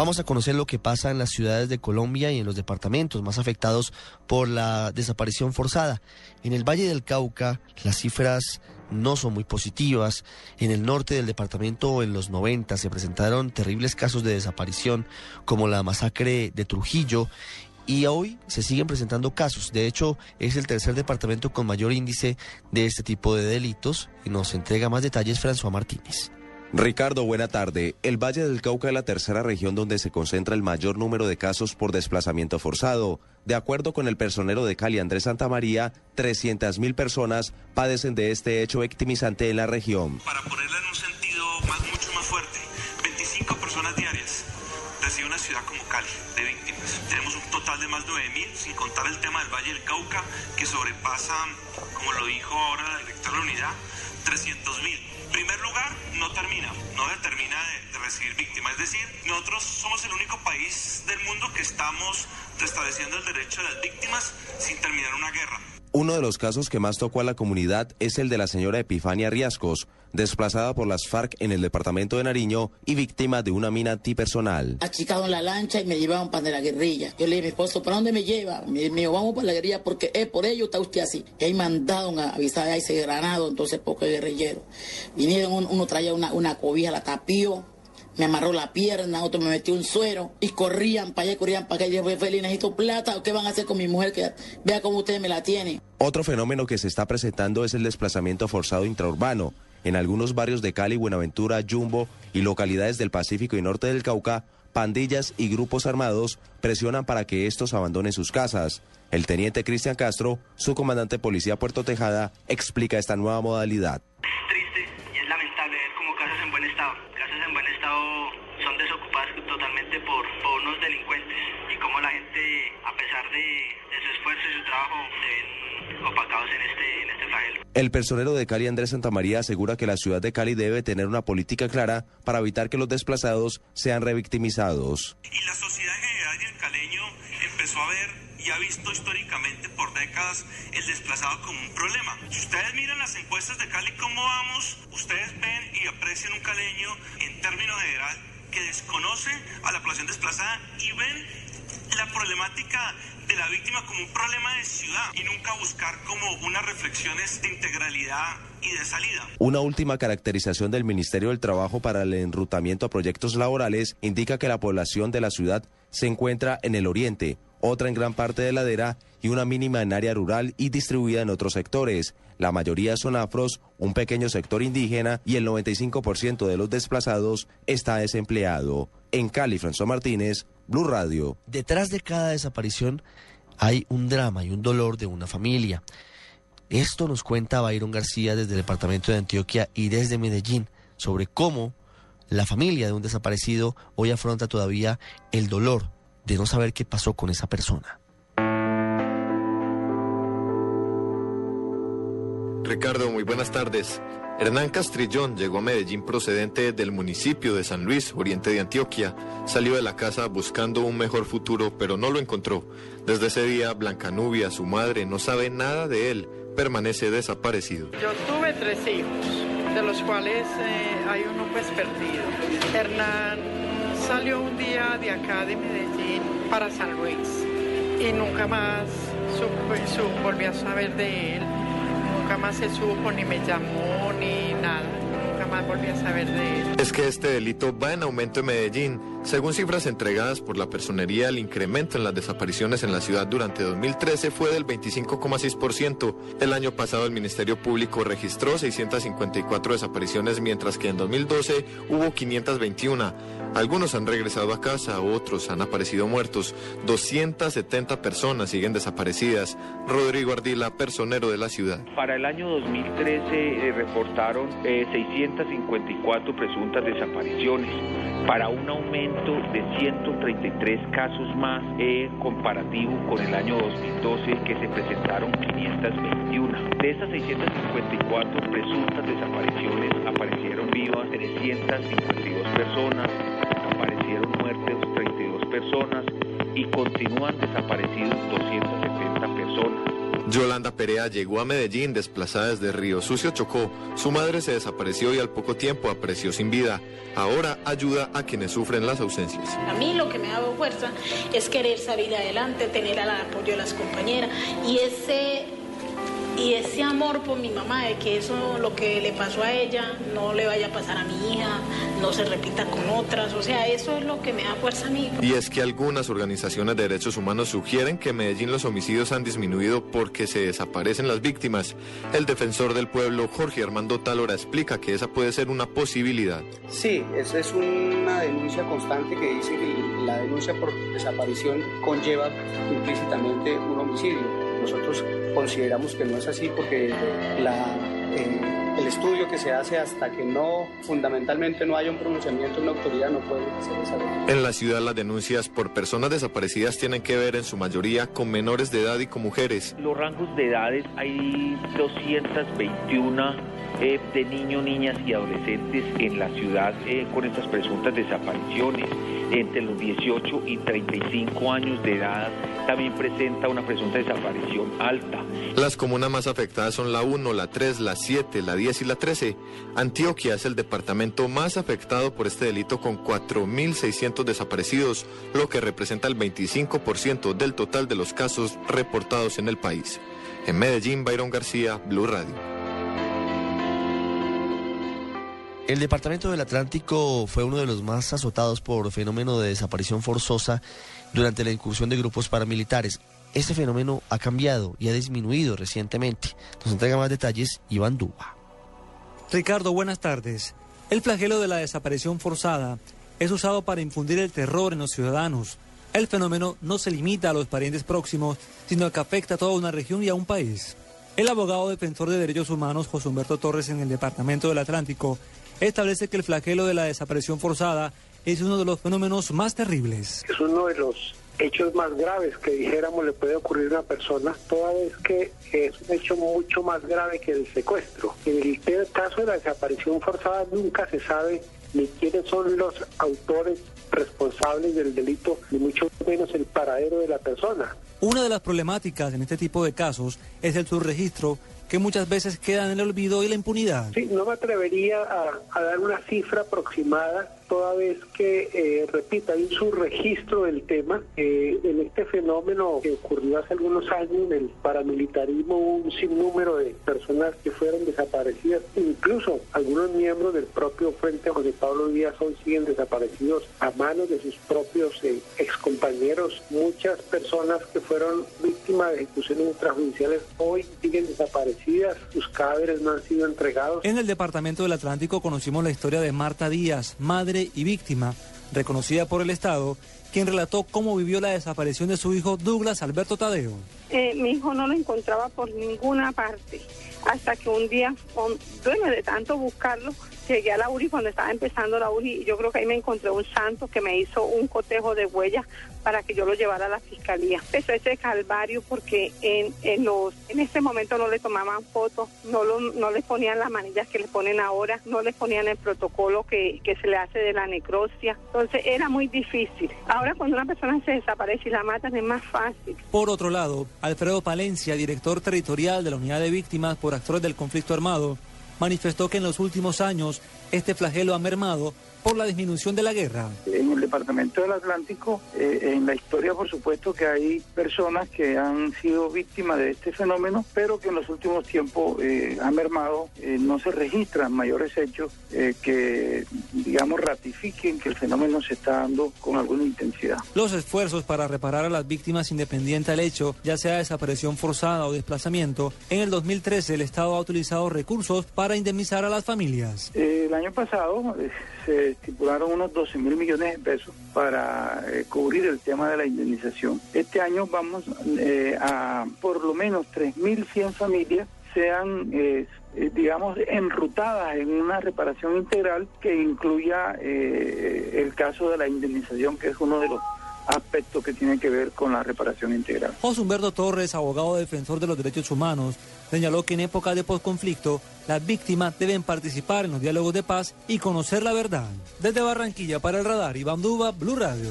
Vamos a conocer lo que pasa en las ciudades de Colombia y en los departamentos más afectados por la desaparición forzada. En el Valle del Cauca, las cifras no son muy positivas. En el norte del departamento en los 90 se presentaron terribles casos de desaparición como la masacre de Trujillo y hoy se siguen presentando casos. De hecho, es el tercer departamento con mayor índice de este tipo de delitos y nos entrega más detalles François Martínez. Ricardo, buena tarde. El Valle del Cauca es la tercera región donde se concentra el mayor número de casos por desplazamiento forzado. De acuerdo con el personero de Cali, Andrés Santamaría, 300.000 personas padecen de este hecho victimizante en la región. Para ponerla en un sentido más, mucho más fuerte, 25 personas diarias recibe una ciudad como Cali de víctimas. Tenemos un total de más de 9.000, sin contar el tema del Valle del Cauca, que sobrepasa, como lo dijo ahora la directora de la unidad, 300.000 primer lugar, no termina, no determina de, de, recibir víctimas. Es decir, nosotros somos el único país del mundo que estamos restableciendo el derecho de las víctimas sin terminar una guerra. Uno de los casos que más tocó a la comunidad es el de la señora Epifania Riascos, desplazada por las FARC en el departamento de Nariño y víctima de una mina antipersonal. Achicado en la lancha y me llevaban para la guerrilla. Yo le dije a mi esposo, ¿para dónde me lleva? Me dijo, vamos para la guerrilla porque es por ello está usted así. Y ahí mandaron a avisar a ese granado, entonces poco guerrillero. Vinieron, uno traía una, una cobija, la tapió, me amarró la pierna, otro me metió un suero y corrían para allá, corrían para acá. Y dije, Feli, necesito plata, ¿qué van a hacer con mi mujer? Que vea cómo ustedes me la tienen. Otro fenómeno que se está presentando es el desplazamiento forzado intraurbano. En algunos barrios de Cali, Buenaventura, Jumbo y localidades del Pacífico y norte del Cauca, pandillas y grupos armados presionan para que estos abandonen sus casas. El teniente Cristian Castro, su comandante policía Puerto Tejada, explica esta nueva modalidad. Opacados en este, en este flagelo. El personero de Cali, Andrés Santamaría, asegura que la ciudad de Cali debe tener una política clara para evitar que los desplazados sean revictimizados. Y la sociedad en general y el caleño empezó a ver y ha visto históricamente por décadas el desplazado como un problema. Si ustedes miran las encuestas de Cali, ¿cómo vamos? Ustedes ven y aprecian un caleño en términos general que desconoce a la población desplazada y ven la problemática de la víctima como un problema de ciudad y nunca buscar como unas reflexiones de integralidad y de salida. Una última caracterización del Ministerio del Trabajo para el enrutamiento a proyectos laborales indica que la población de la ciudad se encuentra en el oriente, otra en gran parte de ladera y una mínima en área rural y distribuida en otros sectores. La mayoría son afros, un pequeño sector indígena y el 95% de los desplazados está desempleado. En Cali, François Martínez, Blue Radio. Detrás de cada desaparición hay un drama y un dolor de una familia. Esto nos cuenta Byron García desde el departamento de Antioquia y desde Medellín sobre cómo la familia de un desaparecido hoy afronta todavía el dolor de no saber qué pasó con esa persona. Ricardo, muy buenas tardes. Hernán Castrillón llegó a Medellín procedente del municipio de San Luis, oriente de Antioquia. Salió de la casa buscando un mejor futuro, pero no lo encontró. Desde ese día, Blancanubia, su madre, no sabe nada de él. Permanece desaparecido. Yo tuve tres hijos, de los cuales eh, hay uno pues perdido. Hernán salió un día de acá de Medellín para San Luis y nunca más supo, supo, volví a saber de él. Nunca más se supo, ni me llamó, ni nada. Nunca más volví a saber de él. Es que este delito va en aumento en Medellín. Según cifras entregadas por la personería, el incremento en las desapariciones en la ciudad durante 2013 fue del 25,6%. El año pasado el Ministerio Público registró 654 desapariciones, mientras que en 2012 hubo 521. Algunos han regresado a casa, otros han aparecido muertos. 270 personas siguen desaparecidas. Rodrigo Ardila, personero de la ciudad. Para el año 2013 eh, reportaron eh, 654 presuntas desapariciones, para un aumento de 133 casos más eh, comparativo con el año 2012 que se presentaron 521. De esas 654 presuntas desapariciones aparecieron vivas 352 personas, aparecieron muertes 32 personas y continúan desaparecidos 270 personas. Yolanda Perea llegó a Medellín desplazada desde Río Sucio Chocó. Su madre se desapareció y al poco tiempo apareció sin vida. Ahora ayuda a quienes sufren las ausencias. A mí lo que me ha dado fuerza es querer salir adelante, tener el apoyo de las compañeras y ese y ese amor por mi mamá, de que eso, lo que le pasó a ella, no le vaya a pasar a mi hija, no se repita con otras, o sea, eso es lo que me da fuerza a mí. Y es que algunas organizaciones de derechos humanos sugieren que en Medellín los homicidios han disminuido porque se desaparecen las víctimas. El defensor del pueblo, Jorge Armando Talora, explica que esa puede ser una posibilidad. Sí, esa es una denuncia constante que dice que la denuncia por desaparición conlleva implícitamente un homicidio. Nosotros consideramos que no es así porque la, eh, el estudio que se hace hasta que no, fundamentalmente no haya un pronunciamiento de una autoridad, no puede hacer esa denuncia. En la ciudad las denuncias por personas desaparecidas tienen que ver en su mayoría con menores de edad y con mujeres. Los rangos de edades hay 221 de niños, niñas y adolescentes en la ciudad eh, con estas presuntas desapariciones. Entre los 18 y 35 años de edad también presenta una presunta desaparición alta. Las comunas más afectadas son la 1, la 3, la 7, la 10 y la 13. Antioquia es el departamento más afectado por este delito con 4.600 desaparecidos, lo que representa el 25% del total de los casos reportados en el país. En Medellín, Byron García, Blue Radio. El departamento del Atlántico fue uno de los más azotados por fenómeno de desaparición forzosa durante la incursión de grupos paramilitares. Este fenómeno ha cambiado y ha disminuido recientemente. Nos entrega más detalles Iván Duba. Ricardo, buenas tardes. El flagelo de la desaparición forzada es usado para infundir el terror en los ciudadanos. El fenómeno no se limita a los parientes próximos, sino que afecta a toda una región y a un país. El abogado defensor de derechos humanos José Humberto Torres en el Departamento del Atlántico establece que el flagelo de la desaparición forzada es uno de los fenómenos más terribles. Es uno de los hechos más graves que dijéramos le puede ocurrir a una persona, toda vez que es un hecho mucho más grave que el secuestro. En el caso de la desaparición forzada nunca se sabe ni quiénes son los autores responsables del delito, ni mucho menos el paradero de la persona. Una de las problemáticas en este tipo de casos es el subregistro que muchas veces queda en el olvido y la impunidad. Sí, no me atrevería a, dar una cifra aproximada toda vez que, eh, repito, hay un subregistro del tema. Eh, en este fenómeno que ocurrió hace algunos años, en el paramilitarismo un sinnúmero de personas que fueron desaparecidas, incluso algunos miembros del propio Frente José Pablo Díaz son siguen desaparecidos a manos de sus propios eh, excompañeros. Muchas personas que fueron víctimas de ejecuciones extrajudiciales hoy siguen desaparecidas, sus cadáveres no han sido entregados. En el Departamento del Atlántico conocimos la historia de Marta Díaz, madre y víctima, reconocida por el Estado, quien relató cómo vivió la desaparición de su hijo Douglas Alberto Tadeo. Eh, mi hijo no lo encontraba por ninguna parte, hasta que un día, bueno, de tanto buscarlo, llegué a la URI cuando estaba empezando la URI y yo creo que ahí me encontré un santo que me hizo un cotejo de huellas para que yo lo llevara a la fiscalía. Empezó ese calvario porque en, en los en ese momento no le tomaban fotos, no lo, no le ponían las manillas que le ponen ahora, no le ponían el protocolo que, que se le hace de la necrosia. Entonces era muy difícil. Ahora cuando una persona se desaparece y la matan es más fácil. Por otro lado, Alfredo Palencia, director territorial de la Unidad de Víctimas por Actores del Conflicto Armado, manifestó que en los últimos años este flagelo ha mermado por la disminución de la guerra. En el Departamento del Atlántico, eh, en la historia por supuesto que hay personas que han sido víctimas de este fenómeno, pero que en los últimos tiempos eh, han mermado, eh, no se registran mayores hechos que, digamos, ratifiquen que el fenómeno se está dando con alguna intensidad. Los esfuerzos para reparar a las víctimas independiente al hecho, ya sea desaparición forzada o desplazamiento, en el 2013 el Estado ha utilizado recursos para indemnizar a las familias. Año pasado se estipularon unos 12 mil millones de pesos para eh, cubrir el tema de la indemnización. Este año vamos eh, a por lo menos 3.100 familias sean, eh, digamos, enrutadas en una reparación integral que incluya el caso de la indemnización, que es uno de los aspectos que tienen que ver con la reparación integral. José Humberto Torres, abogado defensor de los derechos humanos, señaló que en época de posconflicto las víctimas deben participar en los diálogos de paz y conocer la verdad. Desde Barranquilla para el radar, Iván Duba, Blue Radio.